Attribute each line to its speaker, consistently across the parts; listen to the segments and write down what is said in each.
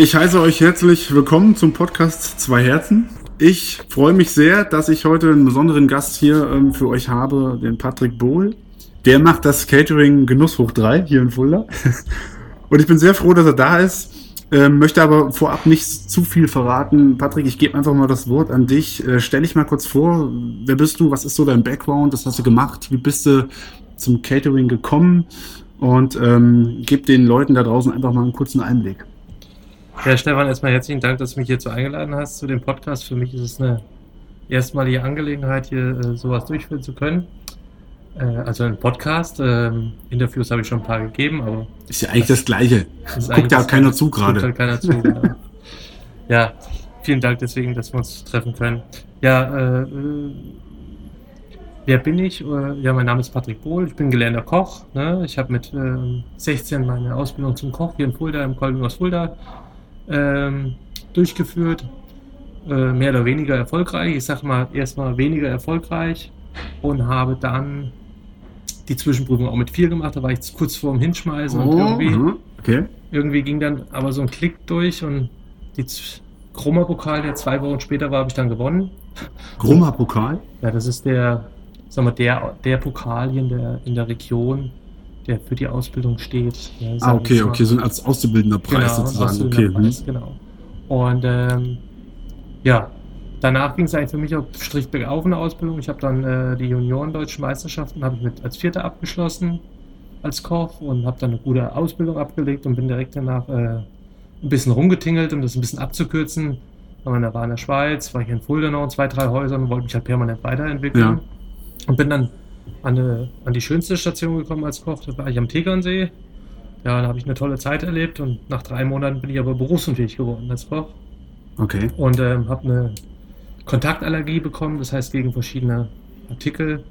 Speaker 1: Ich heiße euch herzlich willkommen zum Podcast Zwei Herzen. Ich freue mich sehr, dass ich heute einen besonderen Gast hier ähm, für euch habe, den Patrick Bohl. Der macht das Catering Genuss hoch 3 hier in Fulda. Und ich bin sehr froh, dass er da ist. Ähm, möchte aber vorab nicht zu viel verraten. Patrick, ich gebe einfach mal das Wort an dich. Äh, stell dich mal kurz vor. Wer bist du? Was ist so dein Background? Was hast du gemacht? Wie bist du zum Catering gekommen? Und ähm, gib den Leuten da draußen einfach mal einen kurzen Einblick.
Speaker 2: Ja, Stefan, erstmal herzlichen Dank, dass du mich hierzu eingeladen hast zu dem Podcast. Für mich ist es eine erstmalige Angelegenheit, hier äh, sowas durchführen zu können. Äh, also ein Podcast. Äh, Interviews habe ich schon ein paar gegeben, aber.
Speaker 1: Ist ja eigentlich das, das Gleiche.
Speaker 2: Das guckt ja keiner zu gerade. Halt keiner zu, genau. Ja, vielen Dank deswegen, dass wir uns treffen können. Ja, äh, wer bin ich? Äh, ja, mein Name ist Patrick Bohl. Ich bin gelernter Koch. Ne? Ich habe mit 16 ähm, meine Ausbildung zum Koch hier in Fulda, im Kolben aus Fulda ähm, durchgeführt. Äh, mehr oder weniger erfolgreich. Ich sag mal erstmal weniger erfolgreich und habe dann die Zwischenprüfung auch mit vier gemacht. Da war ich kurz vorm Hinschmeißen oh, und irgendwie, mhm, okay. irgendwie ging dann aber so ein Klick durch und die Chroma-Pokal, der zwei Wochen später war, habe ich dann gewonnen.
Speaker 1: Chroma-Pokal?
Speaker 2: Ja, das ist der, sag mal, der, der Pokal in der, in der Region, der für die Ausbildung steht.
Speaker 1: Ja, ah, okay, okay, so als auszubildender Preis genau, sozusagen. Okay. Preis,
Speaker 2: hm. genau. Und ähm, ja, danach ging es eigentlich für mich auf Strich bergauf in der Ausbildung. Ich habe dann äh, die Junioren-Deutschen Meisterschaften ich mit als Vierter abgeschlossen als Koch und habe dann eine gute Ausbildung abgelegt und bin direkt danach äh, ein bisschen rumgetingelt, um das ein bisschen abzukürzen. Da war in der Schweiz, war hier in Fulda noch in zwei, drei Häusern und wollte mich halt permanent weiterentwickeln. Ja. Und bin dann an, eine, an die schönste Station gekommen als Koch. Da war ich am Tegernsee. Ja, da habe ich eine tolle Zeit erlebt und nach drei Monaten bin ich aber berufsunfähig geworden als Koch.
Speaker 1: Okay.
Speaker 2: Und ähm, habe eine Kontaktallergie bekommen, das heißt gegen verschiedene Artikel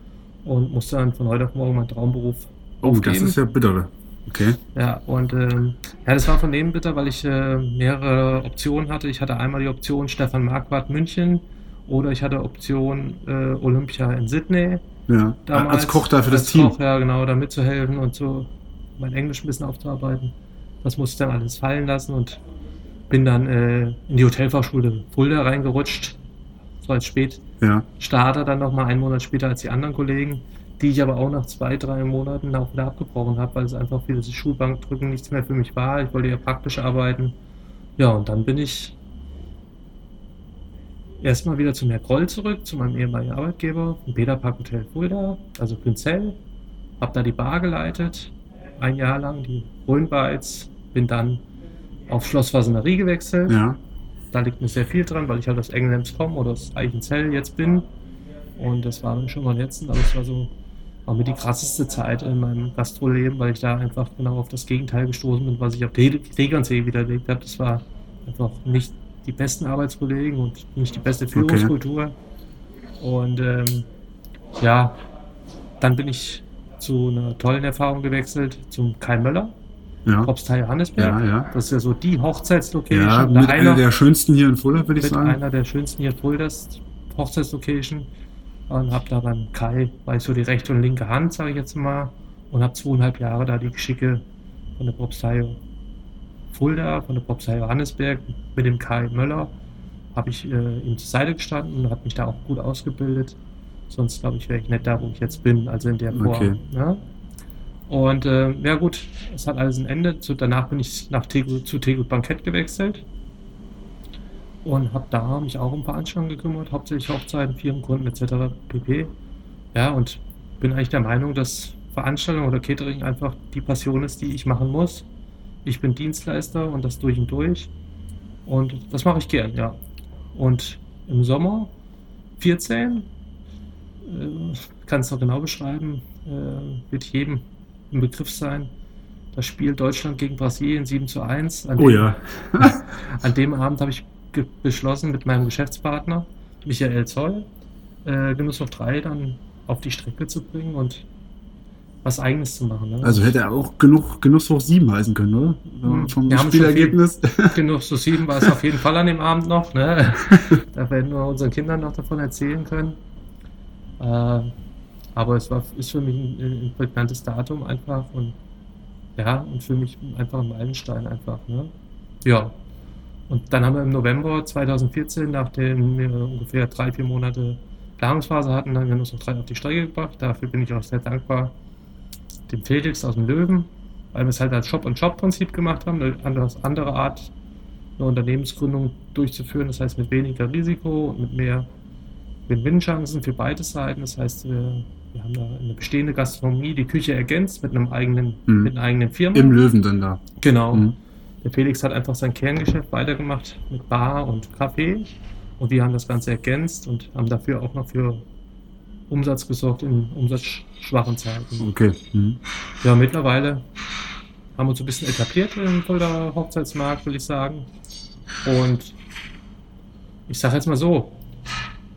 Speaker 2: und musste dann von heute auf morgen meinen Traumberuf
Speaker 1: Oh, aufgeben. das ist ja bitter. Okay.
Speaker 2: Ja, und ähm, ja, das war von dem bitter, weil ich äh, mehrere Optionen hatte. Ich hatte einmal die Option Stefan Marquardt München oder ich hatte Option äh, Olympia in Sydney.
Speaker 1: Ja, damals, als Koch da für das Team. Koch,
Speaker 2: ja, genau, da mitzuhelfen und so mein Englisch ein bisschen aufzuarbeiten. Das musste ich dann alles fallen lassen und bin dann äh, in die Hotelfachschule Fulda reingerutscht, so als Spätstarter ja. dann nochmal einen Monat später als die anderen Kollegen, die ich aber auch nach zwei, drei Monaten auch wieder abgebrochen habe, weil es einfach für das Schulbankdrücken nichts mehr für mich war. Ich wollte ja praktisch arbeiten. Ja, und dann bin ich erstmal wieder zu Merkroll zurück, zu meinem ehemaligen Arbeitgeber, im Beda Park Hotel Fulda, also Günzell. Hab da die Bar geleitet, ein Jahr lang, die Rhönbites. Bin dann auf Schloss Fasenerie gewechselt.
Speaker 1: Ja.
Speaker 2: Da liegt mir sehr viel dran, weil ich halt aus Englands komme oder aus Eichenzell jetzt bin. Und das war dann schon mal letztens, aber es war so auch mit die krasseste Zeit in meinem Gastroleben, weil ich da einfach genau auf das Gegenteil gestoßen bin, was ich auf Tegernsee widerlegt habe. Das war einfach nicht die besten Arbeitskollegen und nicht die beste Führungskultur. Okay. Und ähm, ja, dann bin ich zu einer tollen Erfahrung gewechselt, zum Kai Möller. Ja. Johannesberg.
Speaker 1: Ja, ja.
Speaker 2: Das ist ja so die Hochzeitslocation.
Speaker 1: Ja, mit einer, der schönsten hier in Fulda, würde ich sagen.
Speaker 2: einer der schönsten hier in Fulda, Hochzeitslocation. Und habe da beim Kai, ich so die rechte und linke Hand, sage ich jetzt mal. Und habe zweieinhalb Jahre da die Geschicke von der Propstei Fulda, von der Propstei Johannesberg mit dem Kai Möller habe ich äh, ihm zur Seite gestanden und habe mich da auch gut ausgebildet. Sonst glaube ich, wäre ich nicht da, wo ich jetzt bin, also in der Form. Okay. Ja? Und äh, ja gut, es hat alles ein Ende. So, danach bin ich nach Tego, zu Tego Bankett gewechselt und habe da mich auch um Veranstaltungen gekümmert, hauptsächlich Hochzeiten, Firmenkunden etc. pp. Ja, und bin eigentlich der Meinung, dass Veranstaltung oder Catering einfach die Passion ist, die ich machen muss ich bin Dienstleister und das durch und durch. Und das mache ich gern, ja. Und im Sommer 14, äh, kann es noch genau beschreiben, äh, wird jedem im Begriff sein. Das Spiel Deutschland gegen Brasilien 7 zu 1.
Speaker 1: An oh dem, ja.
Speaker 2: an dem Abend habe ich beschlossen, mit meinem Geschäftspartner Michael Zoll äh, Genuss auf 3 dann auf die Strecke zu bringen und was Eigenes zu machen. Ne?
Speaker 1: Also hätte er auch genug Genuss hoch 7 heißen können, oder?
Speaker 2: Mhm. Vom wir Spielergebnis. Genuss hoch 7 war es auf jeden Fall an dem Abend noch. Ne? da werden wir unseren Kindern noch davon erzählen können. Äh, aber es war, ist für mich ein, ein prägnantes Datum einfach und ja, und für mich einfach ein Meilenstein einfach. Ne? Ja. Und dann haben wir im November 2014, nachdem wir ungefähr drei, vier Monate Planungsphase hatten, dann haben wir Genusshof 3 auf die Strecke gebracht. Dafür bin ich auch sehr dankbar dem Felix aus dem Löwen, weil wir es halt als Shop-and-Shop-Prinzip gemacht haben, eine andere, andere Art, eine Unternehmensgründung durchzuführen. Das heißt mit weniger Risiko und mit mehr Win-Win-Chancen für beide Seiten. Das heißt, wir, wir, haben da eine bestehende Gastronomie, die Küche ergänzt mit einem eigenen,
Speaker 1: Mhm.
Speaker 2: mit einer eigenen Firma.
Speaker 1: Im Löwen dann da.
Speaker 2: Genau.
Speaker 1: Mhm.
Speaker 2: Der Felix hat einfach sein Kerngeschäft weitergemacht mit Bar und Kaffee. Und wir haben das Ganze ergänzt und haben dafür auch noch für Umsatz gesorgt in umsatzschwachen Zeiten.
Speaker 1: Okay. Mhm.
Speaker 2: Ja, mittlerweile haben wir uns ein bisschen etabliert im Fulda Hochzeitsmarkt, will ich sagen. Und ich sage jetzt mal so,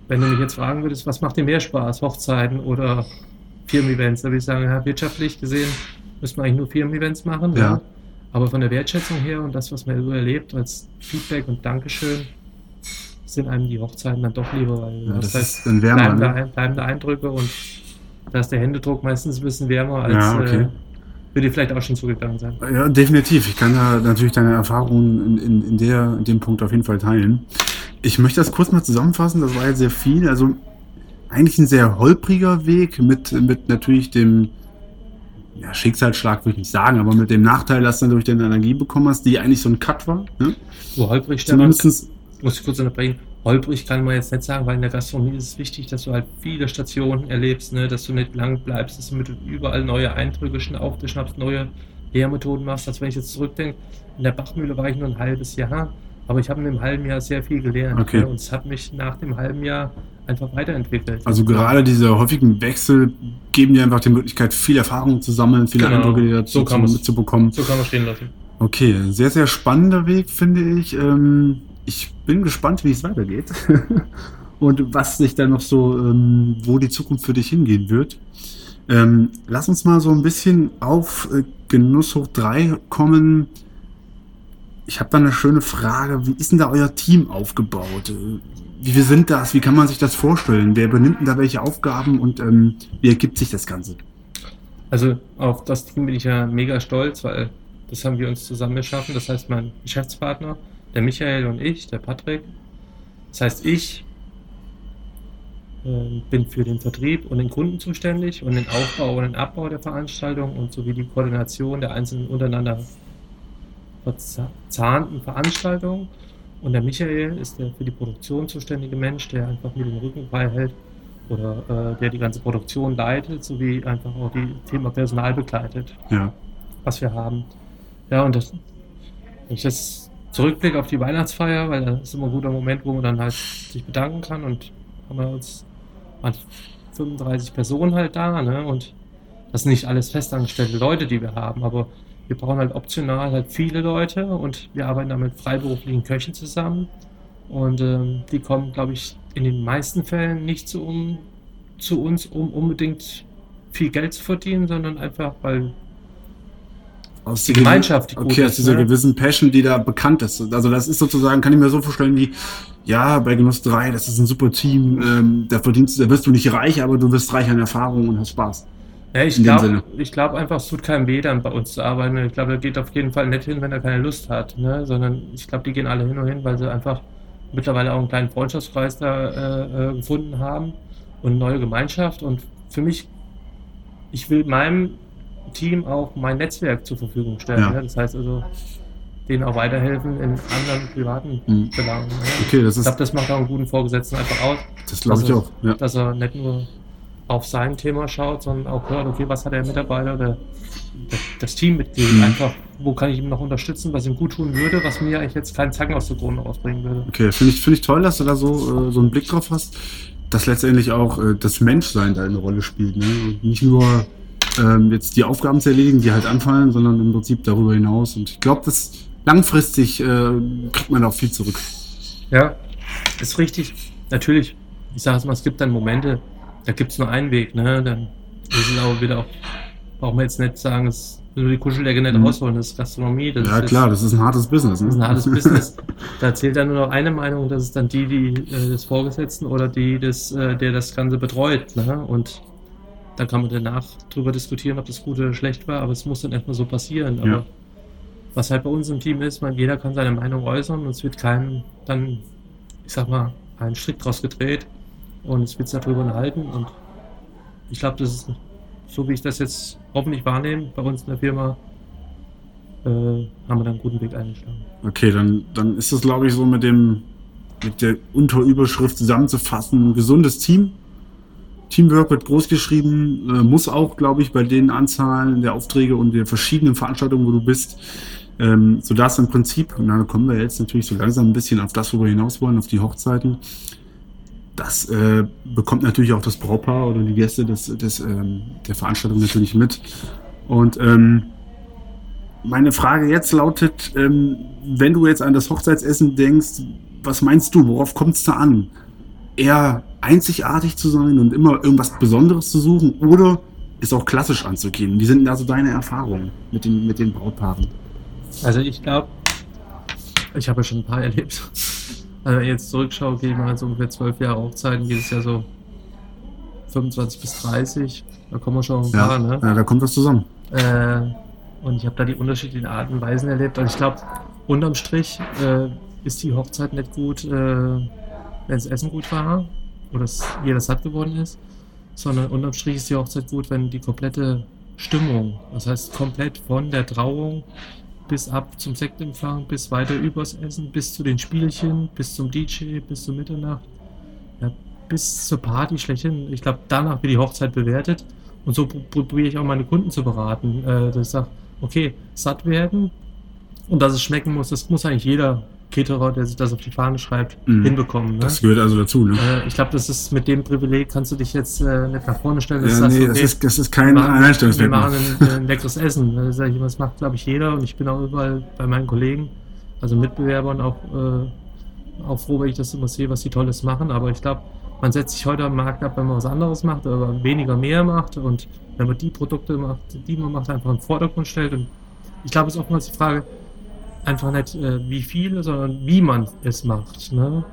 Speaker 2: wenn du mich jetzt fragen würdest, was macht dir mehr Spaß, Hochzeiten oder Firmen-Events, da würde ich sagen, ja, wirtschaftlich gesehen müssen wir eigentlich nur Firmen-Events machen.
Speaker 1: Ja.
Speaker 2: Aber von der Wertschätzung her und das, was man so erlebt als Feedback und Dankeschön, sind einem die Hochzeiten dann doch lieber, weil
Speaker 1: Ja, das
Speaker 2: heißt,
Speaker 1: ist dann wärmer,
Speaker 2: bleibende,
Speaker 1: ne?
Speaker 2: Bleibende Eindrücke und da ist der Händedruck meistens ein bisschen wärmer als
Speaker 1: Ja, okay.
Speaker 2: äh, würde dir vielleicht auch schon zugegangen sein.
Speaker 1: Ja, definitiv. Ich kann da natürlich deine Erfahrungen in, in, in, der, in dem Punkt auf jeden Fall teilen. Ich möchte das kurz mal zusammenfassen. Das war jetzt sehr viel. Also eigentlich ein sehr holpriger Weg mit, mit natürlich dem ja, Schicksalsschlag, würde ich nicht sagen, aber mit dem Nachteil, dass du durch deine Energie bekommen hast, die eigentlich so ein Cut war. Ne?
Speaker 2: So holprig, Stefan,
Speaker 1: Zumindest,
Speaker 2: muss ich kurz unterbrechen. Holprig kann man jetzt nicht sagen, weil in der Gastronomie ist es wichtig, dass du halt viele Stationen erlebst, ne? dass du nicht lang bleibst, dass du mit überall neue Eindrücke schon aufgeschnappst, neue Lehrmethoden machst. Als wenn ich jetzt zurückdenke, in der Bachmühle war ich nur ein halbes Jahr, aber ich habe in dem halben Jahr sehr viel gelernt.
Speaker 1: Okay.
Speaker 2: Ne? Und es hat mich nach dem halben Jahr einfach weiterentwickelt.
Speaker 1: also gerade diese häufigen Wechsel geben dir einfach die Möglichkeit, viel Erfahrung zu sammeln, viele
Speaker 2: Genau.
Speaker 1: Eindrücke dazu
Speaker 2: So
Speaker 1: zu, mitzubekommen.
Speaker 2: So kann man stehen lassen.
Speaker 1: Okay, sehr, sehr spannender Weg, finde ich. Ähm, ich bin gespannt, wie es weitergeht. Und was sich da noch so, ähm, wo die Zukunft für dich hingehen wird. Ähm, lass uns mal so ein bisschen auf äh, Genuss hoch 3 kommen. Ich habe da eine schöne Frage. Wie ist denn da euer Team aufgebaut? Äh, Wie wir sind das? Wie kann man sich das vorstellen? Wer übernimmt denn da welche Aufgaben und ähm, wie ergibt sich das Ganze?
Speaker 2: Also auf das Team bin ich ja mega stolz, weil das haben wir uns zusammen geschaffen. Das heißt, mein Geschäftspartner, der Michael und ich, der Patrick. Das heißt, ich äh, bin für den Vertrieb und den Kunden zuständig und den Aufbau und den Abbau der Veranstaltung und sowie die Koordination der einzelnen untereinander verzahnten Veranstaltungen. Und der Michael ist der für die Produktion zuständige Mensch, der einfach mir den Rücken frei hält oder äh, der die ganze Produktion leitet, sowie einfach auch die Thema Personal begleitet,
Speaker 1: Ja.
Speaker 2: was wir haben. Ja, und das, wenn ich jetzt zurückblicke auf die Weihnachtsfeier, weil das ist immer ein guter Moment, wo man dann halt sich bedanken kann und haben wir uns waren 35 Personen halt da, ne? Und das sind nicht alles festangestellte Leute, die wir haben, aber wir brauchen halt optional halt viele Leute und wir arbeiten da mit freiberuflichen Köchen zusammen. Und ähm, die kommen, glaube ich, in den meisten Fällen nicht zu, um, zu uns, um unbedingt viel Geld zu verdienen, sondern einfach, weil
Speaker 1: Aus
Speaker 2: die
Speaker 1: dieser-
Speaker 2: Gemeinschaft, die
Speaker 1: Okay, aus dieser
Speaker 2: ne?
Speaker 1: gewissen Passion, die da bekannt ist. Also das ist sozusagen, kann ich mir so vorstellen wie, ja, bei Genuss 3, das ist ein super Team, ähm, da verdienst du, da wirst du nicht reich, aber du wirst reich an Erfahrung und hast Spaß.
Speaker 2: Ja, ich glaube glaub einfach, es tut keinem weh, dann bei uns zu arbeiten. Ich glaube, er geht auf jeden Fall nicht hin, wenn er keine Lust hat, ne? sondern ich glaube, die gehen alle hin und hin, weil sie einfach mittlerweile auch einen kleinen Freundschaftskreis da äh, äh, gefunden haben und eine neue Gemeinschaft. Und für mich, ich will meinem Team auch mein Netzwerk zur Verfügung stellen.
Speaker 1: Ja.
Speaker 2: Ne? Das heißt also, denen auch weiterhelfen in anderen privaten
Speaker 1: Mhm.
Speaker 2: Belangen. Ne?
Speaker 1: Okay, das
Speaker 2: Ich
Speaker 1: ist,
Speaker 2: glaube, das macht auch einen guten Vorgesetzten einfach aus
Speaker 1: das glaube ich auch. Ja.
Speaker 2: dass er nicht nur auf sein Thema schaut, sondern auch hört, okay, was hat der Mitarbeiter oder das- Teammitglied
Speaker 1: Mhm.
Speaker 2: einfach, wo kann ich ihm noch unterstützen, was ihm gut tun würde, was mir eigentlich jetzt keinen Zacken aus der Krone ausbringen würde.
Speaker 1: Okay, finde ich, finde ich toll, dass du da so, äh, so einen Blick drauf hast, dass letztendlich auch äh, das Menschsein da eine Rolle spielt. Ne? Und nicht nur ähm, jetzt die Aufgaben zu erledigen, die halt anfallen, sondern im Prinzip darüber hinaus. Und ich glaube, dass langfristig äh, kriegt man auch viel zurück.
Speaker 2: Ja, ist richtig. Natürlich, ich sage es mal, es gibt dann Momente, da gibt es nur einen Weg, ne? Dann ist es aber wieder auch, brauchen wir jetzt nicht sagen, es nur die Kuscheldecke nicht
Speaker 1: Mhm.
Speaker 2: ausholen, das ist Gastronomie. Das
Speaker 1: ja,
Speaker 2: ist
Speaker 1: klar, das ist ein hartes Business. Ne?
Speaker 2: Das ist ein hartes Business. Da zählt dann nur noch eine Meinung, das ist dann die, die äh, des Vorgesetzten oder die des, äh, der das Ganze betreut. Ne? Und da kann man danach drüber diskutieren, ob das gut oder schlecht war, aber es muss dann erstmal so passieren. Aber
Speaker 1: Ja.
Speaker 2: was halt bei uns im Team ist, man, jeder kann seine Meinung äußern und es wird keinem dann, ich sag mal, ein Strick draus gedreht und es wird sich darüber unterhalten und ich glaube, das ist so, wie ich das jetzt hoffentlich wahrnehme, bei uns in der Firma, äh, haben wir dann einen guten Weg eingeschlagen.
Speaker 1: Okay, dann, dann ist das, glaube ich, so mit dem, mit der Unterüberschrift zusammenzufassen, ein gesundes Team. Teamwork wird groß geschrieben, äh, muss auch, glaube ich, bei den Anzahlen der Aufträge und der verschiedenen Veranstaltungen, wo du bist, ähm, so dass im Prinzip, und dann kommen wir jetzt natürlich so langsam ein bisschen auf das, wo wir hinaus wollen, auf die Hochzeiten. Das äh, bekommt natürlich auch das Brautpaar oder die Gäste des, des, ähm, der Veranstaltung natürlich mit. Und ähm, meine Frage jetzt lautet, ähm, wenn du jetzt an das Hochzeitsessen denkst, was meinst du, worauf kommt es da an? Eher einzigartig zu sein und immer irgendwas Besonderes zu suchen oder ist auch klassisch anzugehen? Wie sind da so deine Erfahrungen mit den, mit den Brautpaaren?
Speaker 2: Also ich glaube, ich habe ja schon ein paar erlebt. Also wenn ich jetzt zurückschaue, gehe ich mal so ungefähr zwölf Jahre Hochzeiten, jedes Jahr so 25 bis 30. Da kommen wir schon ein
Speaker 1: Ja,
Speaker 2: paar, ne?
Speaker 1: ja da kommt was zusammen.
Speaker 2: Äh, und ich habe da die unterschiedlichen Arten und Weisen erlebt. Und ich glaube, unterm Strich äh, ist die Hochzeit nicht gut, äh, wenn das Essen gut war oder jeder satt geworden ist, sondern unterm Strich ist die Hochzeit gut, wenn die komplette Stimmung, das heißt komplett von der Trauung bis ab zum Sektempfang, bis weiter übers Essen, bis zu den Spielchen, bis zum DJ, bis zur Mitternacht, ja, bis zur Party schlechthin. Ich glaube, danach wird die Hochzeit bewertet. Und so pr- probiere ich auch meine Kunden zu beraten. Äh, dass ich sage, okay, satt werden und dass es schmecken muss, das muss eigentlich jeder Caterer, der sich das auf die Fahne schreibt,
Speaker 1: Mhm.
Speaker 2: hinbekommen. Ne?
Speaker 1: Das gehört also dazu, ne?
Speaker 2: Äh, ich glaube, das ist mit dem Privileg, kannst du dich jetzt äh, nicht nach vorne stellen. dass
Speaker 1: Ja, nee, das ist, das ist kein
Speaker 2: machen, wir
Speaker 1: Einstellungsmerkmal.
Speaker 2: machen ein, ein leckeres Essen. Das, immer, das macht, glaube ich, jeder und ich bin auch überall bei meinen Kollegen, also Mitbewerbern auch, äh, auch froh, wenn ich das immer sehe, was die Tolles machen. Aber ich glaube, man setzt sich heute am Markt ab, wenn man was anderes macht, aber weniger mehr macht und wenn man die Produkte macht, die man macht, einfach in den Vordergrund stellt. Und ich glaube, es ist oftmals die Frage, einfach nicht äh, wie viel, sondern wie man es macht. Ne?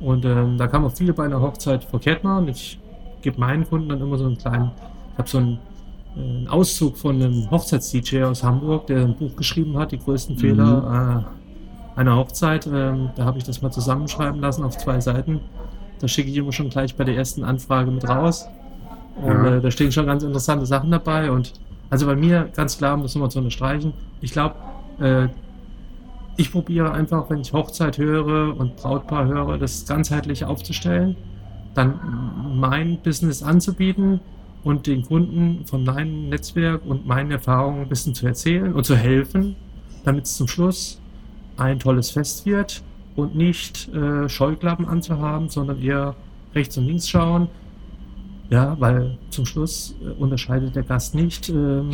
Speaker 2: Und ähm, da kann man viel bei einer Hochzeit verkehrt machen. Ich gebe meinen Kunden dann immer so einen kleinen, ich habe so einen, äh, einen Auszug von einem Hochzeits-DJ aus Hamburg, der ein Buch geschrieben hat, die größten
Speaker 1: Mhm.
Speaker 2: Fehler äh, einer Hochzeit. Ähm, da habe ich das mal zusammenschreiben lassen auf zwei Seiten. Da schicke ich immer schon gleich bei der ersten Anfrage mit raus. Und
Speaker 1: Ja.
Speaker 2: äh, da stehen schon ganz interessante Sachen dabei. Und also bei mir ganz klar, um das nochmal zu unterstreichen, ich glaube, äh, ich probiere einfach, wenn ich Hochzeit höre und Brautpaar höre, das ganzheitlich aufzustellen, dann mein Business anzubieten und den Kunden von meinem Netzwerk und meinen Erfahrungen ein bisschen zu erzählen und zu helfen, damit es zum Schluss ein tolles Fest wird und nicht äh, Scheuklappen anzuhaben, sondern eher rechts und links schauen. Ja, weil zum Schluss äh, unterscheidet der Gast nicht. Ähm,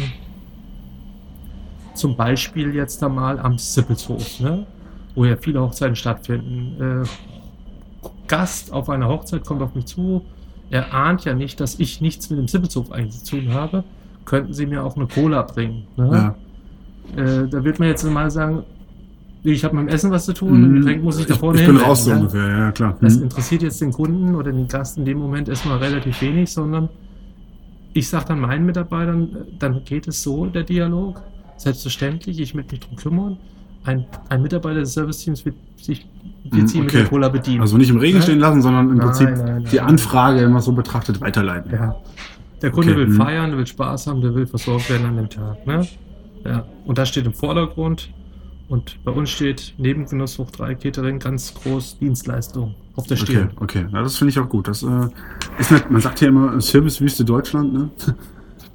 Speaker 2: zum Beispiel jetzt einmal am Sippelshof, ne? wo ja viele Hochzeiten stattfinden. Äh, Gast auf einer Hochzeit kommt auf mich zu. Er ahnt ja nicht, dass ich nichts mit dem Sippelshof eigentlich zu tun habe. Könnten Sie mir auch eine Cola bringen? Ne?
Speaker 1: Ja.
Speaker 2: Äh, da wird man jetzt mal sagen, ich habe mit dem Essen was zu tun,
Speaker 1: Mhm.
Speaker 2: Getränk muss ich da vorne
Speaker 1: ich bin raus so
Speaker 2: ne?
Speaker 1: ungefähr, ja klar.
Speaker 2: Das
Speaker 1: Mhm.
Speaker 2: interessiert jetzt den Kunden oder den Gast in dem Moment erstmal relativ wenig, sondern ich sage dann meinen Mitarbeitern, äh, dann geht es so, der Dialog. Selbstverständlich, ich möchte mich darum kümmern. Ein, ein Mitarbeiter des Serviceteams wird sich wird
Speaker 1: Mhm,
Speaker 2: sie mit
Speaker 1: okay.
Speaker 2: der Cola bedienen.
Speaker 1: Also nicht im Regen stehen lassen, sondern im
Speaker 2: Nein,
Speaker 1: Prinzip
Speaker 2: nein,
Speaker 1: die
Speaker 2: nein.
Speaker 1: Anfrage immer so betrachtet weiterleiten.
Speaker 2: ja. Der Kunde
Speaker 1: Okay,
Speaker 2: will
Speaker 1: mhm.
Speaker 2: feiern, der will Spaß haben, der will versorgt werden an dem Tag. Ne? Ja. Und das steht im Vordergrund. Und bei uns steht neben Genuss hoch 3 Catering ganz groß Dienstleistung auf der
Speaker 1: Okay,
Speaker 2: Stirn.
Speaker 1: okay. Ja, das finde ich auch gut. Das äh, ist nicht, man sagt ja immer Servicewüste Deutschland, ne?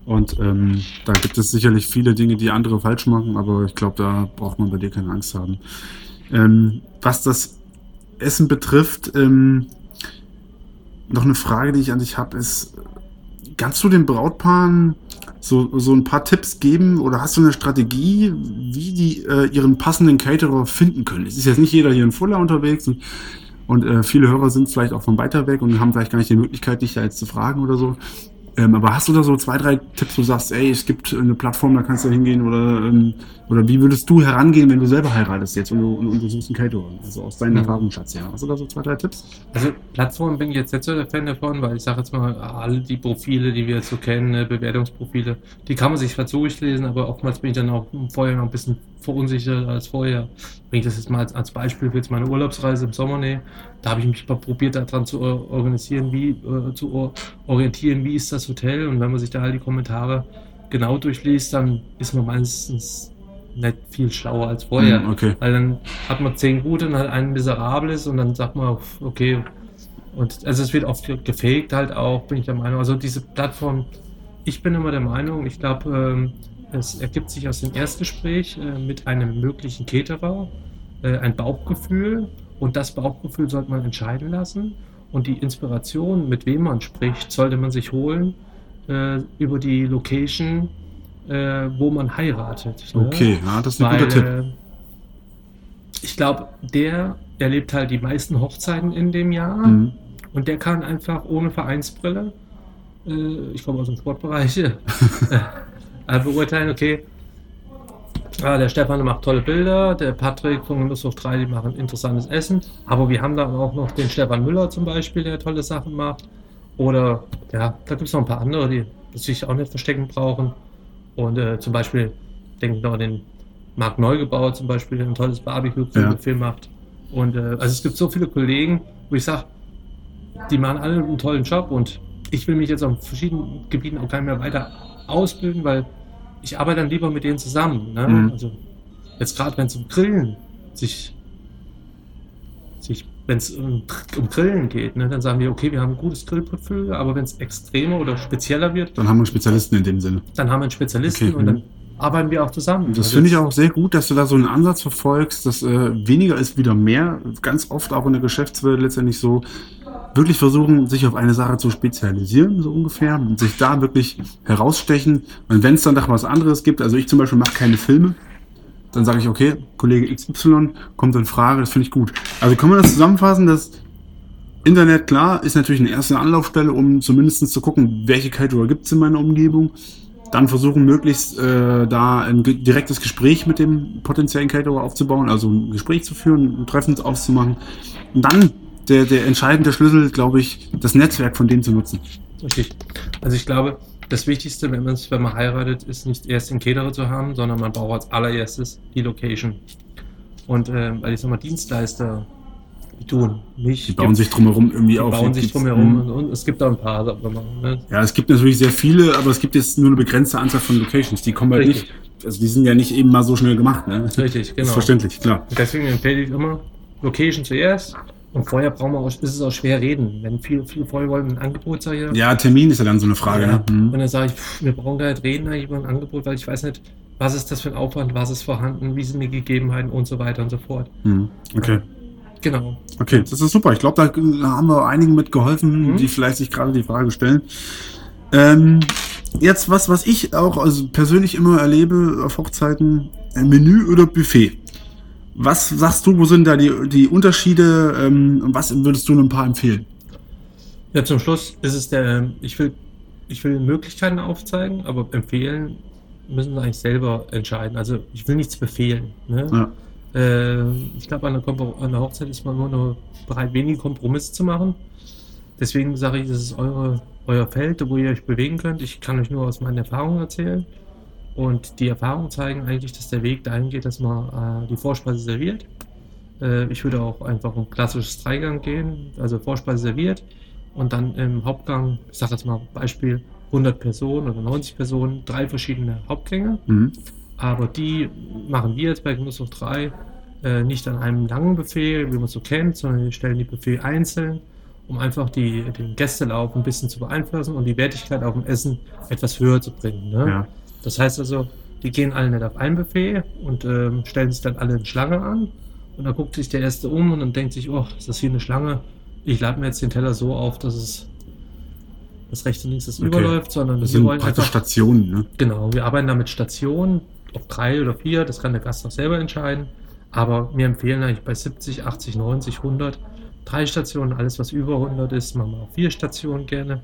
Speaker 1: Und ähm, da gibt es sicherlich viele Dinge, die andere falsch machen, aber ich glaube, da braucht man bei dir keine Angst haben. Ähm, was das Essen betrifft, ähm, noch eine Frage, die ich an dich habe, ist, kannst du den Brautpaaren so, so ein paar Tipps geben oder hast du eine Strategie, wie die äh, ihren passenden Caterer finden können? Es ist jetzt nicht jeder hier in Fuller unterwegs und, und äh, viele Hörer sind vielleicht auch von weiter weg und haben vielleicht gar nicht die Möglichkeit, dich da jetzt zu fragen oder so. Ähm, aber hast du da so zwei, drei Tipps, wo du sagst, ey, es gibt eine Plattform, da kannst du hingehen oder, ähm, oder wie würdest du herangehen, wenn du selber heiratest jetzt und du, und du suchst einen Caterer? Also aus deinem
Speaker 2: Mhm.
Speaker 1: Erfahrungsschatz, ja. Hast du da so zwei, drei Tipps?
Speaker 2: Also Plattformen bin ich jetzt nicht so der Fan davon, weil ich sage jetzt mal, alle die Profile, die wir jetzt so kennen, äh, Bewertungsprofile, die kann man sich zwar durchlesen, aber oftmals bin ich dann auch vorher noch ein bisschen verunsichert als vorher. Wenn ich das jetzt mal als, als Beispiel für jetzt meine Urlaubsreise im Sommer nehme, da habe ich mich mal probiert, daran zu or- organisieren, wie äh, zu or orientieren, wie ist das Hotel und wenn man sich da halt die Kommentare genau durchliest, dann ist man meistens nicht viel schlauer als vorher.
Speaker 1: Hm, okay.
Speaker 2: Weil dann hat man zehn gute und halt einen miserables und dann sagt man, okay. Und also es wird oft gefaked halt auch, bin ich der Meinung. Also diese Plattform, ich bin immer der Meinung, ich glaube, ähm, es ergibt sich aus dem Erstgespräch äh, mit einem möglichen Caterer äh, ein Bauchgefühl und das Bauchgefühl sollte man entscheiden lassen und die Inspiration, mit wem man spricht, sollte man sich holen äh, über die Location, äh, wo man heiratet. ne?
Speaker 1: Okay, ja, das ist ein
Speaker 2: Weil,
Speaker 1: guter Tipp.
Speaker 2: äh, ich glaube, der erlebt halt die meisten Hochzeiten in dem Jahr
Speaker 1: Mhm.
Speaker 2: und der kann einfach ohne Vereinsbrille, äh, ich komme aus dem Sportbereich, beurteilen, okay, ah, der Stefan macht tolle Bilder, der Patrick von Genusshof 3, die machen interessantes Essen, aber wir haben dann auch noch den Stefan Müller zum Beispiel, der tolle Sachen macht. Oder ja, da gibt es noch ein paar andere, die sich auch nicht verstecken brauchen. Und äh, zum Beispiel, denke ich noch an den Marc Neugebauer zum Beispiel, der ein tolles Barbecue-Film
Speaker 1: Ja.
Speaker 2: macht. Und äh, also es gibt so viele Kollegen, wo ich sage, die machen alle einen tollen Job und ich will mich jetzt auf verschiedenen Gebieten auch gar nicht mehr weiter ausbilden, weil ich arbeite dann lieber mit denen zusammen. Ne?
Speaker 1: Mhm.
Speaker 2: Also jetzt gerade wenn es um Grillen sich, sich wenn es um, um Grillen geht, ne, dann sagen wir, okay, wir haben ein gutes Grillportfolio, aber wenn es extremer oder spezieller wird,
Speaker 1: Dann haben wir einen Spezialisten in dem Sinne.
Speaker 2: dann haben wir einen Spezialisten
Speaker 1: Okay,
Speaker 2: und
Speaker 1: mhm.
Speaker 2: dann arbeiten wir auch zusammen.
Speaker 1: Das
Speaker 2: Also
Speaker 1: finde ich auch sehr gut, dass du da so einen Ansatz verfolgst, dass äh, weniger ist wieder mehr. Ganz oft auch in der Geschäftswelt letztendlich so wirklich versuchen, sich auf eine Sache zu spezialisieren, so ungefähr, und sich da wirklich herausstechen. Und wenn es dann noch was anderes gibt, also ich zum Beispiel mache keine Filme, dann sage ich, okay, Kollege XY kommt in Frage, das finde ich gut. Also kann man das zusammenfassen, dass Internet, klar, ist natürlich eine erste Anlaufstelle, um zumindest zu gucken, welche Caterer gibt es in meiner Umgebung. Dann versuchen, möglichst äh, da ein direktes Gespräch mit dem potenziellen Caterer aufzubauen, also ein Gespräch zu führen, ein Treffen auszumachen. Und dann der, der entscheidende Schlüssel, glaube ich, das Netzwerk von denen zu nutzen.
Speaker 2: Richtig. Also ich glaube, das Wichtigste, wenn man, wenn man heiratet, ist nicht erst den Caterer zu haben, sondern man braucht als allererstes die Location. Und ähm, weil ich sag mal, Dienstleister, die tun nicht.
Speaker 1: Die bauen sich drumherum irgendwie
Speaker 2: die
Speaker 1: auf.
Speaker 2: bauen
Speaker 1: Die
Speaker 2: sich
Speaker 1: gibt's-
Speaker 2: drumherum
Speaker 1: Mhm.
Speaker 2: und, und es gibt auch ein paar, wir mal. Ne?
Speaker 1: Ja, es gibt natürlich sehr viele, aber es gibt jetzt nur eine begrenzte Anzahl von Locations. Die kommen halt
Speaker 2: Richtig.
Speaker 1: nicht, also die sind ja nicht eben mal so schnell gemacht. Ne?
Speaker 2: Richtig,
Speaker 1: Das
Speaker 2: genau.
Speaker 1: ist verständlich, klar.
Speaker 2: Und deswegen empfehle ich immer, Location zuerst. Und vorher brauchen wir auch, ist es auch schwer reden. Wenn viele, viele vorher wollen ein Angebot, sage ich,
Speaker 1: Ja, Termin ist ja dann so eine Frage.
Speaker 2: Ja.
Speaker 1: Ne? Mhm.
Speaker 2: Und dann sage ich, pff, wir brauchen gar nicht reden eigentlich über ein Angebot, weil ich weiß nicht, was ist das für ein Aufwand, was ist vorhanden, wie sind die Gegebenheiten und so weiter und so fort.
Speaker 1: Mhm. Okay.
Speaker 2: Genau.
Speaker 1: Okay, das ist super. Ich glaube, da haben wir einigen mit geholfen,
Speaker 2: Mhm.
Speaker 1: die vielleicht sich gerade die Frage stellen. Ähm, jetzt was, was ich auch also persönlich immer erlebe auf Hochzeiten, Menü oder Buffet. Was sagst du, wo sind da die, die Unterschiede? Ähm, und was würdest du ein paar empfehlen?
Speaker 2: Ja, zum Schluss ist es der, ich will, ich will Möglichkeiten aufzeigen, aber empfehlen müssen sie eigentlich selber entscheiden. Also ich will nichts befehlen. Ne?
Speaker 1: Ja.
Speaker 2: Äh, ich glaube, an, an der Hochzeit ist man immer nur bereit, wenige Kompromisse zu machen. Deswegen sage ich, das ist eure, euer Feld, wo ihr euch bewegen könnt. Ich kann euch nur aus meinen Erfahrungen erzählen. Und die Erfahrungen zeigen eigentlich, dass der Weg dahin geht, dass man äh, die Vorspeise serviert. Äh, ich würde auch einfach um klassisches Dreigang gehen, also Vorspeise serviert und dann im Hauptgang, ich sage jetzt mal Beispiel 100 Personen oder 90 Personen, drei verschiedene Hauptgänge.
Speaker 1: Mhm.
Speaker 2: Aber die machen wir jetzt bei Genusshof 3 äh, nicht an einem langen Buffet, wie man es so kennt, sondern wir stellen die Buffet einzeln, um einfach die, den Gästelauf ein bisschen zu beeinflussen und die Wertigkeit auf dem Essen etwas höher zu bringen. Ne?
Speaker 1: Ja.
Speaker 2: Das heißt also, die gehen alle nicht auf ein Buffet und ähm, stellen sich dann alle in Schlange an. Und dann guckt sich der Erste um und dann denkt sich, oh, ist das hier eine Schlange? Ich lade mir jetzt den Teller so auf, dass es das rechte und links das
Speaker 1: Okay.
Speaker 2: überläuft, sondern
Speaker 1: Das
Speaker 2: wir
Speaker 1: sind
Speaker 2: wollen einfach
Speaker 1: Stationen. Ne?
Speaker 2: Genau, wir arbeiten da mit Stationen, ob drei oder vier, das kann der Gast auch selber entscheiden. Aber wir empfehlen eigentlich bei 70, 80, 90, 100 drei Stationen, alles was über 100 ist, machen wir auch vier Stationen gerne.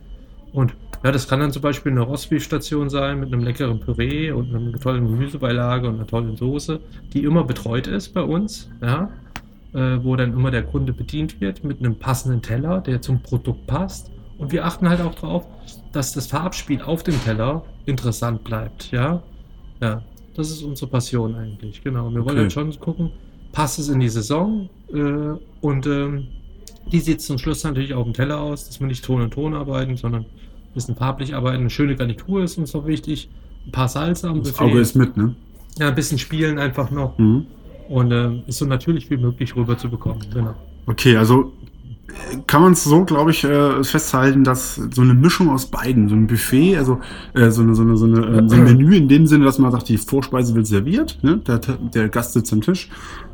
Speaker 2: Und ja, das kann dann zum Beispiel eine Rostbeef-Station sein mit einem leckeren Püree und einer tollen Gemüsebeilage und einer tollen Soße, die immer betreut ist bei uns, ja, äh, wo dann immer der Kunde bedient wird mit einem passenden Teller, der zum Produkt passt. Und wir achten halt auch darauf, dass das Farbspiel auf dem Teller interessant bleibt, ja. Ja, das ist unsere Passion eigentlich, genau. Wir wollen
Speaker 1: Okay.
Speaker 2: halt schon gucken, passt es in die Saison äh, und ähm, die sieht zum Schluss natürlich auf dem Teller aus, dass wir nicht Ton und Ton arbeiten, sondern ein bisschen farblich arbeiten. Eine schöne Garnitur ist uns noch wichtig. Ein paar Salze am
Speaker 1: Das
Speaker 2: Buffet.
Speaker 1: Auge ist mit, ne?
Speaker 2: ja, ein bisschen spielen einfach noch.
Speaker 1: Mhm.
Speaker 2: Und ähm, ist so natürlich wie möglich rüber zu bekommen. Genau.
Speaker 1: Okay, also äh, kann man es so, glaube ich, äh, festhalten, dass so eine Mischung aus beiden, so ein Buffet, also äh, so, eine, so, eine, so, eine, äh, so ein Menü in dem Sinne, dass man sagt, die Vorspeise wird serviert, ne? der, der Gast sitzt am Tisch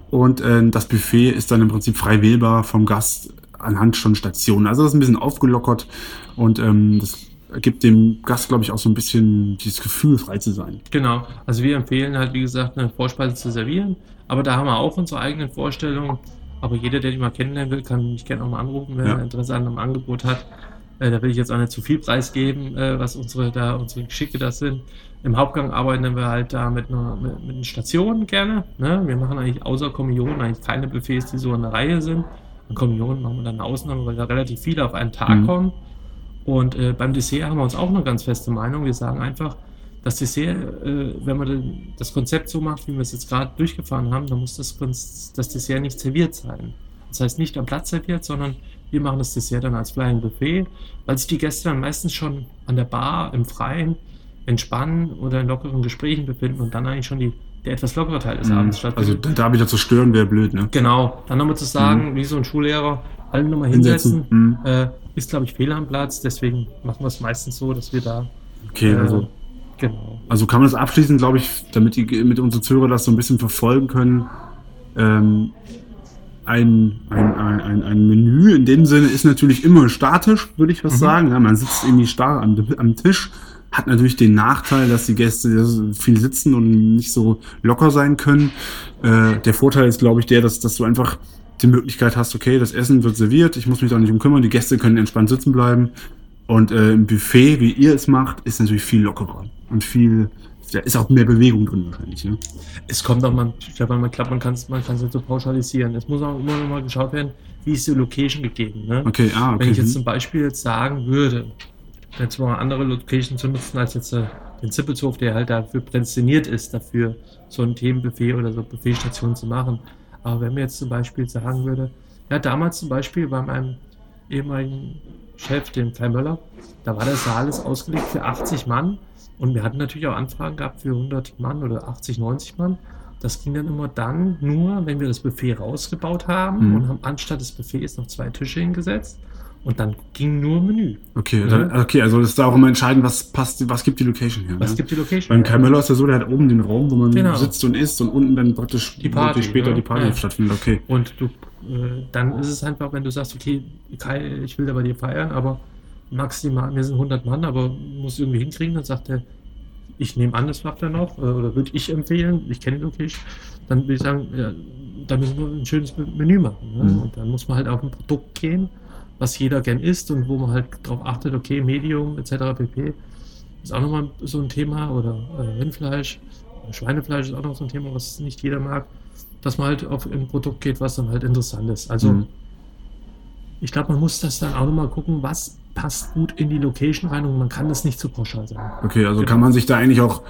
Speaker 1: und äh, das Buffet ist dann im Prinzip frei wählbar vom Gast anhand von Stationen. Also das ist ein bisschen aufgelockert und ähm, das gibt dem Gast, glaube ich, auch so ein bisschen dieses Gefühl, frei zu sein.
Speaker 2: Genau. Also wir empfehlen halt, wie gesagt, eine Vorspeise zu servieren. Aber da haben wir auch unsere eigenen Vorstellungen. Aber jeder, der die mal kennenlernen will, kann mich gerne auch mal anrufen, wenn
Speaker 1: Ja.
Speaker 2: er Interesse an einem Angebot hat. Äh, da will ich jetzt auch nicht zu viel preisgeben, äh, was unsere, da, unsere Geschicke das sind. Im Hauptgang arbeiten wir halt da mit einer, mit, mit einer Station gerne. Ne? Wir machen eigentlich außer Kommunion eigentlich keine Buffets, die so in der Reihe sind. An Kommunion machen wir dann eine Ausnahme, weil da relativ viele auf einen Tag
Speaker 1: Mhm.
Speaker 2: kommen. Und äh, beim Dessert haben wir uns auch eine ganz feste Meinung. Wir sagen einfach, das Dessert, äh, wenn man das Konzept so macht, wie wir es jetzt gerade durchgefahren haben, dann muss das, das Dessert nicht serviert sein. Das heißt nicht am Platz serviert, sondern wir machen das Dessert dann als Flying Buffet, weil sich die Gäste dann meistens schon an der Bar im Freien entspannen oder in lockeren Gesprächen befinden und dann eigentlich schon die, der etwas lockere Teil des Abends
Speaker 1: also
Speaker 2: stattfindet.
Speaker 1: da, da wieder zu stören wäre blöd, ne?
Speaker 2: Genau, dann nochmal zu sagen, wie so ein Schullehrer, alle nochmal
Speaker 1: Hinsetzen. Mhm.
Speaker 2: äh, ist, glaube ich, fehl am Platz. Deswegen machen wir es meistens so, dass wir da.
Speaker 1: Okay,
Speaker 2: äh,
Speaker 1: also
Speaker 2: Genau.
Speaker 1: Also kann man das abschließen, glaube ich, damit die mit unsere Zuhörer das so ein bisschen verfolgen können. Ähm, ein, ein, ein, ein, ein Menü in dem Sinne ist natürlich immer statisch, würde ich was
Speaker 2: Mhm.
Speaker 1: sagen. Ja, man sitzt irgendwie starr am, am Tisch, hat natürlich den Nachteil, dass die Gäste viel sitzen und nicht so locker sein können. Äh, der Vorteil ist, glaube ich, der, dass, dass du einfach die Möglichkeit hast, okay, das Essen wird serviert, ich muss mich da nicht um kümmern, die Gäste können entspannt sitzen bleiben. Und äh, im Buffet, wie ihr es macht, ist natürlich viel lockerer und viel, da ist auch mehr Bewegung drin wahrscheinlich. Ne?
Speaker 2: Es kommt auch mal, Stefan, man klappt, man kann es man kann's nicht so pauschalisieren. Es muss auch immer noch mal geschaut werden, wie ist die Location gegeben. Ne?
Speaker 1: Okay, ah, okay.
Speaker 2: Wenn ich jetzt
Speaker 1: hm.
Speaker 2: zum Beispiel jetzt sagen würde, jetzt mal andere Location zu nutzen als jetzt äh, den Zippelshof, der halt dafür prädestiniert ist, dafür so ein Themenbuffet oder so Buffetstation zu machen. Aber wenn mir jetzt zum Beispiel sagen würde, ja, damals zum Beispiel bei meinem ehemaligen Chef, dem Kai Möller, da war der Saal ist ausgelegt für 80 Mann und wir hatten natürlich auch Anfragen gehabt für 100 Mann oder 80, 90 Mann. Das ging dann immer dann nur, wenn wir das Buffet rausgebaut haben
Speaker 1: Mhm.
Speaker 2: und haben anstatt des Buffets noch zwei Tische hingesetzt und dann ging nur Menü.
Speaker 1: Okay,
Speaker 2: Ja.
Speaker 1: dann, okay, also das ist da auch immer entscheidend, was passt, was gibt die Location her.
Speaker 2: Was
Speaker 1: ne?
Speaker 2: gibt die Location?
Speaker 1: Beim Kai Möller ist ja so, der hat oben den Raum, wo man
Speaker 2: Genau.
Speaker 1: sitzt und isst und unten dann praktisch
Speaker 2: Die Party,
Speaker 1: später
Speaker 2: ne?
Speaker 1: die Party
Speaker 2: Ja.
Speaker 1: stattfindet. Okay.
Speaker 2: Und du, äh, dann ist es einfach, wenn du sagst, okay, Kai, ich will da bei dir feiern, aber maximal, wir sind 100 Mann, aber muss irgendwie hinkriegen, dann sagt er, ich nehme an, das macht er noch, äh, oder würde ich empfehlen, ich kenne die Location, dann würde ich sagen, ja, da müssen wir ein schönes Menü machen. Ne?
Speaker 1: Mhm.
Speaker 2: Und dann muss man halt auf ein Produkt gehen, was jeder gern isst und wo man halt darauf achtet, okay, Medium etc. pp. Ist auch nochmal so ein Thema, oder äh, Rindfleisch, Schweinefleisch ist auch noch so ein Thema, was nicht jeder mag dass man halt auf ein Produkt geht, was dann halt interessant ist. Also
Speaker 1: Mhm.
Speaker 2: ich glaube, man muss das dann auch nochmal gucken, was passt gut in die Location rein und man kann das nicht zu pauschal sagen.
Speaker 1: Okay, also
Speaker 2: Genau.
Speaker 1: kann man sich da eigentlich auch,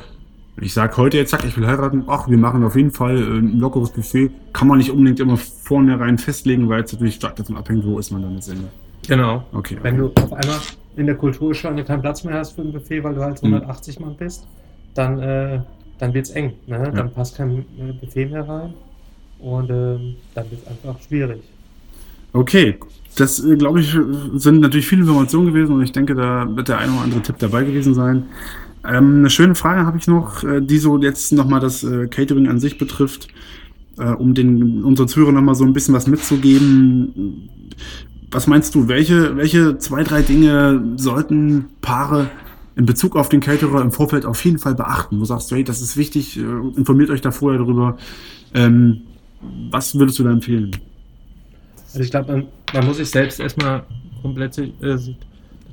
Speaker 1: ich sag heute jetzt, zack, ich will heiraten, ach, wir machen auf jeden Fall äh, ein lockeres Buffet, kann man nicht unbedingt immer vornherein festlegen, weil es natürlich stark davon abhängt, wo ist man dann letztendlich.
Speaker 2: Genau.
Speaker 1: Okay.
Speaker 2: Wenn du auf einmal in der Kulturscheune keinen Platz mehr hast für ein Buffet, weil du halt
Speaker 1: Mhm.
Speaker 2: 180 Mann bist, dann, äh, dann wird es eng. Ne? Dann passt kein äh, Buffet mehr rein und ähm, dann wird es einfach schwierig.
Speaker 1: Okay, das äh, glaube ich sind natürlich viele Informationen gewesen und ich denke, da wird der eine oder andere Tipp dabei gewesen sein. Ähm, eine schöne Frage habe ich noch, äh, die so jetzt nochmal das äh, Catering an sich betrifft, äh, um den unseren Zuhörern nochmal so ein bisschen was mitzugeben. Was meinst du, welche, welche zwei, drei Dinge sollten Paare in Bezug auf den Caterer im Vorfeld auf jeden Fall beachten? Wo sagst du, hey, das ist wichtig, äh, informiert euch da vorher darüber. Ähm, was würdest du da empfehlen?
Speaker 2: Also ich glaube, man, man muss sich selbst erstmal komplett äh,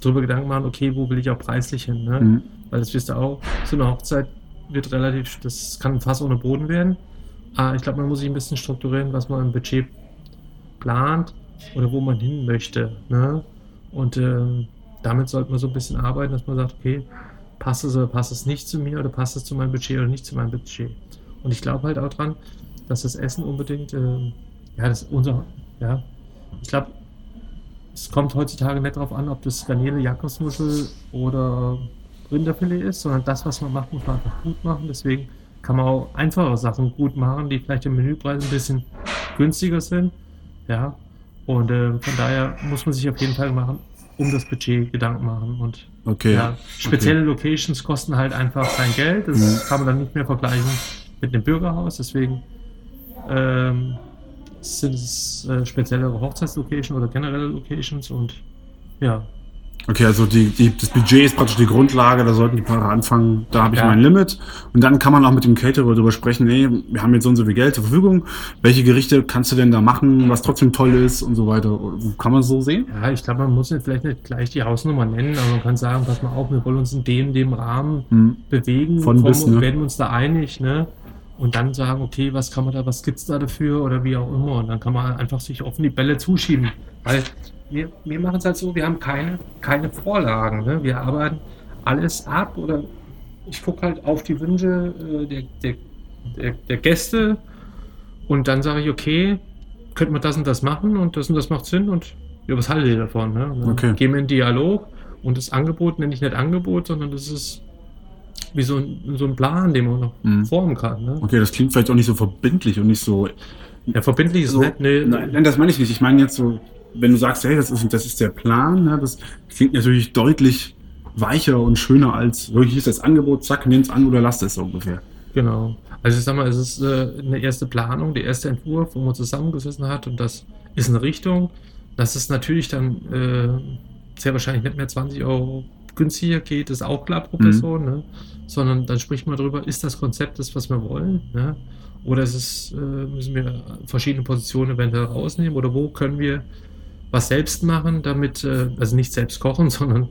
Speaker 2: darüber Gedanken machen, okay, wo will ich auch preislich hin, ne?
Speaker 1: Mhm.
Speaker 2: Weil das wisst ihr auch, so eine Hochzeit wird relativ, das kann fast ohne Boden werden. Aber ich glaube, man muss sich ein bisschen strukturieren, was man im Budget plant oder wo man hin möchte. Ne? Und ähm, damit sollte man so ein bisschen arbeiten, dass man sagt, okay, passt es oder passt es nicht zu mir oder passt es zu meinem Budget oder nicht zu meinem Budget. Und ich glaube halt auch dran, dass das Essen unbedingt, ähm, ja, das ist unser, ja, ich glaube, es kommt heutzutage nicht darauf an, ob das Garnele, Jakobsmuschel oder Rinderfilet ist, sondern das, was man macht, muss man einfach gut machen. Deswegen kann man auch einfache Sachen gut machen, die vielleicht im Menüpreis ein bisschen günstiger sind. Ja, und äh, von daher muss man sich auf jeden Fall machen, um das Budget Gedanken machen. Und
Speaker 1: Okay.
Speaker 2: ja, spezielle Locations kosten halt einfach sein Geld. Das
Speaker 1: Mhm.
Speaker 2: kann man dann nicht mehr vergleichen mit einem Bürgerhaus. Deswegen ähm, sind es äh, speziellere Hochzeitslocations oder generelle Locations und ja,
Speaker 1: Okay, also die, die, das Budget ist praktisch die Grundlage, da sollten die Paare anfangen, da habe ich
Speaker 2: Ja.
Speaker 1: mein Limit. Und dann kann man auch mit dem Caterer darüber sprechen, ey, wir haben jetzt so und so viel Geld zur Verfügung, welche Gerichte kannst du denn da machen, was trotzdem toll ist und so weiter. Kann man so sehen?
Speaker 2: Ja, ich glaube, man muss jetzt vielleicht nicht gleich die Hausnummer nennen, aber man kann sagen, pass mal auf, wir wollen uns in dem, dem Rahmen
Speaker 1: Hm.
Speaker 2: bewegen,
Speaker 1: Von
Speaker 2: kommen
Speaker 1: bis,
Speaker 2: und
Speaker 1: ne?
Speaker 2: werden uns da einig, ne? Und dann sagen, okay, was kann man da, was gibt's da dafür oder wie auch immer. Und dann kann man einfach sich offen die Bälle zuschieben. Weil wir, wir machen es halt so, wir haben keine, keine Vorlagen. Ne? Wir arbeiten alles ab oder ich gucke halt auf die Wünsche äh, der, der, der, der Gäste und dann sage ich, okay, könnte man das und das machen und das und das macht Sinn und ja, was haltet ihr davon? Ne? Und dann
Speaker 1: Okay.
Speaker 2: gehen wir in Dialog und das Angebot nenne ich nicht Angebot, sondern das ist wie so ein, so ein Plan, den man noch
Speaker 1: Mhm.
Speaker 2: formen kann. Ne?
Speaker 1: Okay, das klingt vielleicht auch nicht so verbindlich und nicht so.
Speaker 2: Ja, verbindlich ist
Speaker 1: so
Speaker 2: nicht, ne,
Speaker 1: nein, nein, das meine ich nicht. Ich meine jetzt so, wenn du sagst, hey, das ist, das ist der Plan, ne, das klingt natürlich deutlich weicher und schöner als, hier ist das Angebot, zack, nimm's an oder lass es so ungefähr.
Speaker 2: Genau. Also ich sag mal, es ist äh, eine erste Planung, der erste Entwurf, wo man zusammengesessen hat und das ist eine Richtung. Das ist natürlich dann äh, sehr wahrscheinlich nicht mehr 20 Euro günstiger geht, ist auch klar pro
Speaker 1: Mhm.
Speaker 2: Person, ne? sondern dann spricht man darüber, ist das Konzept das, was wir wollen? Ne? Oder ist es, äh, müssen wir verschiedene Positionen eventuell rausnehmen oder wo können wir was selbst machen, damit, äh, also nicht selbst kochen, sondern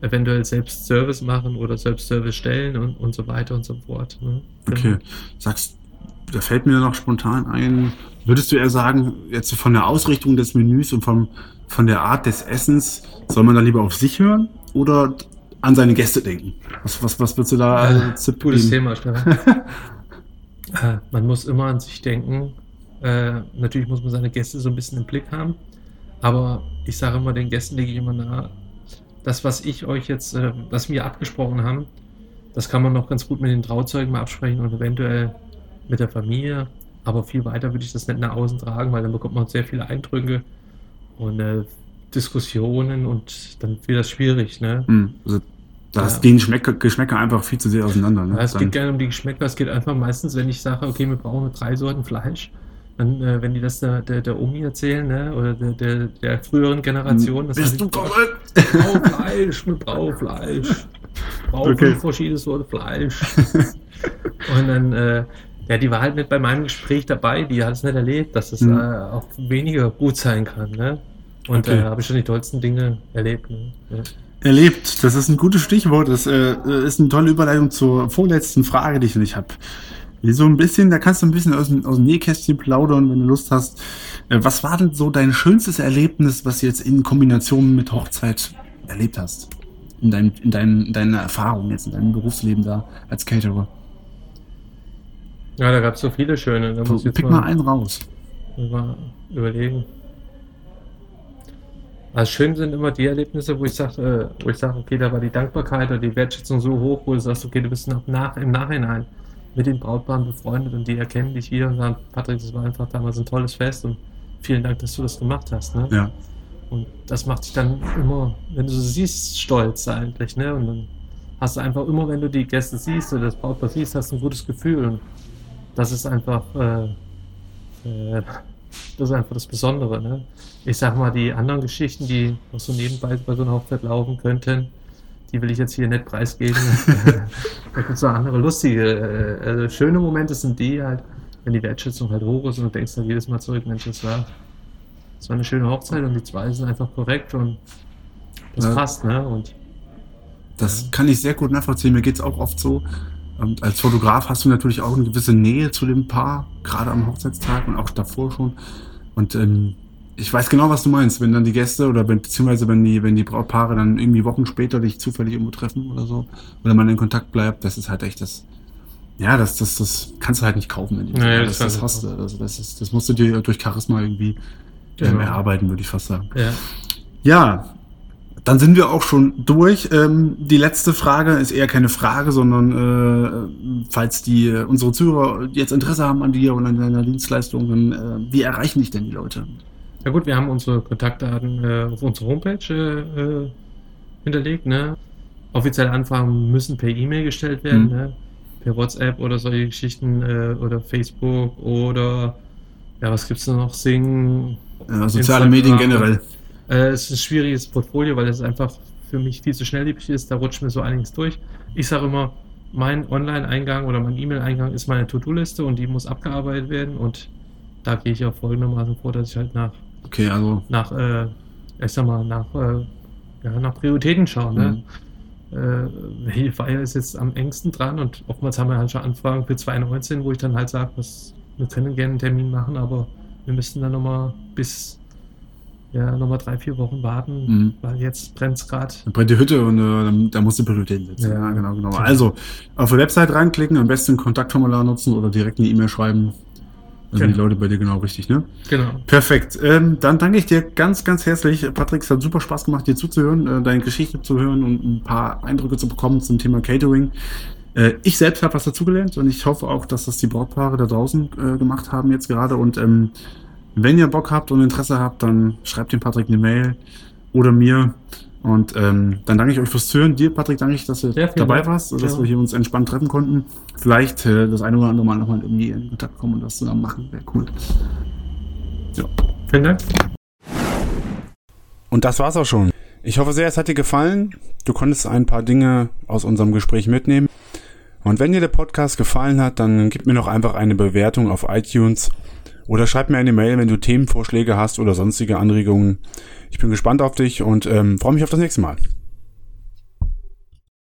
Speaker 2: eventuell selbst Service machen oder selbst Service stellen und, und so weiter und so fort. Ne?
Speaker 1: Okay. Sagst, da fällt mir noch spontan ein, würdest du eher sagen, jetzt von der Ausrichtung des Menüs und vom, von der Art des Essens, soll man da lieber auf sich hören oder an seine Gäste denken? Was, was, was würdest du da als
Speaker 2: Äh,
Speaker 1: Tipp
Speaker 2: Gutes
Speaker 1: geben?
Speaker 2: Thema, äh, man muss immer an sich denken. Äh, natürlich muss man seine Gäste so ein bisschen im Blick haben. Aber ich sage immer, den Gästen lege ich immer nahe, das, was ich euch jetzt, äh, was wir abgesprochen haben, das kann man noch ganz gut mit den Trauzeugen mal absprechen und eventuell mit der Familie. Aber viel weiter würde ich das nicht nach außen tragen, weil dann bekommt man sehr viele Eindrücke und äh, Diskussionen und dann wird das schwierig. Ne?
Speaker 1: Hm, also, da
Speaker 2: Ja.
Speaker 1: gehen Geschmäcker, Geschmäcker einfach viel zu sehr auseinander. Ne?
Speaker 2: Ja, es
Speaker 1: Dann-
Speaker 2: geht gerne um die Geschmäcker. Es geht einfach meistens, wenn ich sage, okay, wir brauchen drei Sorten Fleisch, dann, äh, wenn die das der, der, der Omi erzählen, ne, oder der, der, der früheren Generation, das
Speaker 1: Bist du
Speaker 2: wir
Speaker 1: verrückt?
Speaker 2: brauchen Fleisch, wir brauchen Fleisch, brauchen
Speaker 1: Okay.
Speaker 2: fünf verschiedene Sorten Fleisch. Und dann, äh, ja, die war halt nicht bei meinem Gespräch dabei, die hat es nicht erlebt, dass es
Speaker 1: Mhm.
Speaker 2: äh, auch weniger gut sein kann, ne? Und
Speaker 1: Okay.
Speaker 2: da habe ich schon die tollsten Dinge erlebt. Ne? Ja.
Speaker 1: Erlebt, das ist ein gutes Stichwort. Das äh, ist eine tolle Überleitung zur vorletzten Frage, die ich nicht habe. So ein bisschen, da kannst du ein bisschen aus dem, aus dem Nähkästchen plaudern, wenn du Lust hast. Äh, was war denn so dein schönstes Erlebnis, was du jetzt in Kombination mit Hochzeit erlebt hast? In, dein, in, dein, in deiner Erfahrung jetzt, in deinem Berufsleben da als Caterer?
Speaker 2: ja, da gab es so viele schöne. Da muss ich jetzt
Speaker 1: Pick mal einen raus.
Speaker 2: Mal überlegen. Also schön sind immer die Erlebnisse, wo ich sage, äh, wo ich sage, okay, da war die Dankbarkeit oder die Wertschätzung so hoch, wo du sagst, okay, du bist noch nach, im Nachhinein mit den Brautpaaren befreundet und die erkennen dich wieder und sagen, Patrick, das war einfach damals ein tolles Fest und vielen Dank, dass du das gemacht hast. Ne?
Speaker 1: Ja.
Speaker 2: Und das macht dich dann immer, wenn du sie siehst, stolz eigentlich. Ne? Und dann hast du einfach immer, wenn du die Gäste siehst oder das Brautpaar siehst, hast du ein gutes Gefühl. Und das ist einfach, äh, äh, das ist einfach das Besondere. Ne? Ich sag mal, die anderen Geschichten, die noch so nebenbei bei so einer Hochzeit laufen könnten, die will ich jetzt hier nicht preisgeben. da gibt es noch andere lustige, äh, also schöne Momente sind die halt, wenn die Wertschätzung halt hoch ist und du denkst dann jedes Mal zurück, Mensch, das war, das war eine schöne Hochzeit und die zwei sind einfach korrekt und das ja. passt, ne? Und
Speaker 1: das kann ich sehr gut nachvollziehen. Mir geht es auch oft so. Und als Fotograf hast du natürlich auch eine gewisse Nähe zu dem Paar, gerade am Hochzeitstag und auch davor schon. Und ähm, ich weiß genau, was du meinst, wenn dann die Gäste oder wenn, beziehungsweise wenn die, wenn die Brautpaare dann irgendwie Wochen später dich zufällig irgendwo treffen oder so, oder man in Kontakt bleibt, das ist halt echt das, ja, das, das, das kannst du halt nicht kaufen, wenn du naja, das, das, das hast du. Also das ist, das musst du dir durch Charisma irgendwie ähm, genau. erarbeiten, würde ich fast sagen. Ja. ja, dann sind wir auch schon durch. Ähm, die letzte Frage ist eher keine Frage, sondern äh, falls die äh, unsere Zuhörer jetzt Interesse haben an dir und an deiner Dienstleistung, dann, äh, wie erreichen dich denn die Leute?
Speaker 2: Ja gut, wir haben unsere Kontaktdaten äh, auf unserer Homepage äh, äh, hinterlegt. Ne? Offizielle Anfragen müssen per E-Mail gestellt werden, mhm. ne? per WhatsApp oder solche Geschichten oder Facebook oder ja, was gibt's noch? Sing.
Speaker 1: Ja, soziale Instagram. Medien generell.
Speaker 2: Äh, es ist ein schwieriges Portfolio, weil es einfach für mich viel zu schnelllebig ist. Da rutscht mir so einiges durch. Ich sage immer, mein Online-Eingang oder mein E-Mail-Eingang ist meine To-Do-Liste und die muss abgearbeitet werden. Und da gehe ich auch folgendermaßen vor, dass ich halt nach,
Speaker 1: okay, also.
Speaker 2: nach, äh, ich sag mal, nach, äh, ja, nach Prioritäten schaue. Ne? Mhm. Äh, Feier ist jetzt am engsten dran? Und oftmals haben wir halt schon Anfragen für 2019, wo ich dann halt sage, wir können gerne einen Termin machen, aber wir müssten dann nochmal bis ja, nochmal drei, vier Wochen warten, mhm. weil jetzt brennt es gerade.
Speaker 1: Dann brennt die Hütte und äh, da musst du Prioritäten setzen. Ja, genau, genau. Also auf der Website reinklicken, am besten ein Kontaktformular nutzen oder direkt eine E-Mail schreiben. Genau. die Leute bei dir genau richtig, ne?
Speaker 2: Genau.
Speaker 1: Perfekt. Ähm, dann danke ich dir ganz, ganz herzlich. Patrick, es hat super Spaß gemacht, dir zuzuhören, äh, deine Geschichte zu hören und ein paar Eindrücke zu bekommen zum Thema Catering. Äh, ich selbst habe was dazugelernt und ich hoffe auch, dass das die Brautpaare da draußen äh, gemacht haben jetzt gerade und ähm, wenn ihr Bock habt und Interesse habt, dann schreibt dem Patrick eine Mail oder mir. Und ähm, dann danke ich euch fürs Zuhören. Dir, Patrick, danke ich, dass du ja, dabei Dank. warst, dass ja. wir hier uns entspannt treffen konnten. Vielleicht äh, das eine oder andere Mal nochmal irgendwie in Kontakt kommen und das zusammen machen. Wäre cool.
Speaker 2: Ja. Vielen Dank.
Speaker 1: Und das war's auch schon. Ich hoffe sehr, es hat dir gefallen. Du konntest ein paar Dinge aus unserem Gespräch mitnehmen. Und wenn dir der Podcast gefallen hat, dann gib mir noch einfach eine Bewertung auf iTunes oder schreib mir eine Mail, wenn du Themenvorschläge hast oder sonstige Anregungen. Ich bin gespannt auf dich und ähm, freue mich auf das nächste Mal.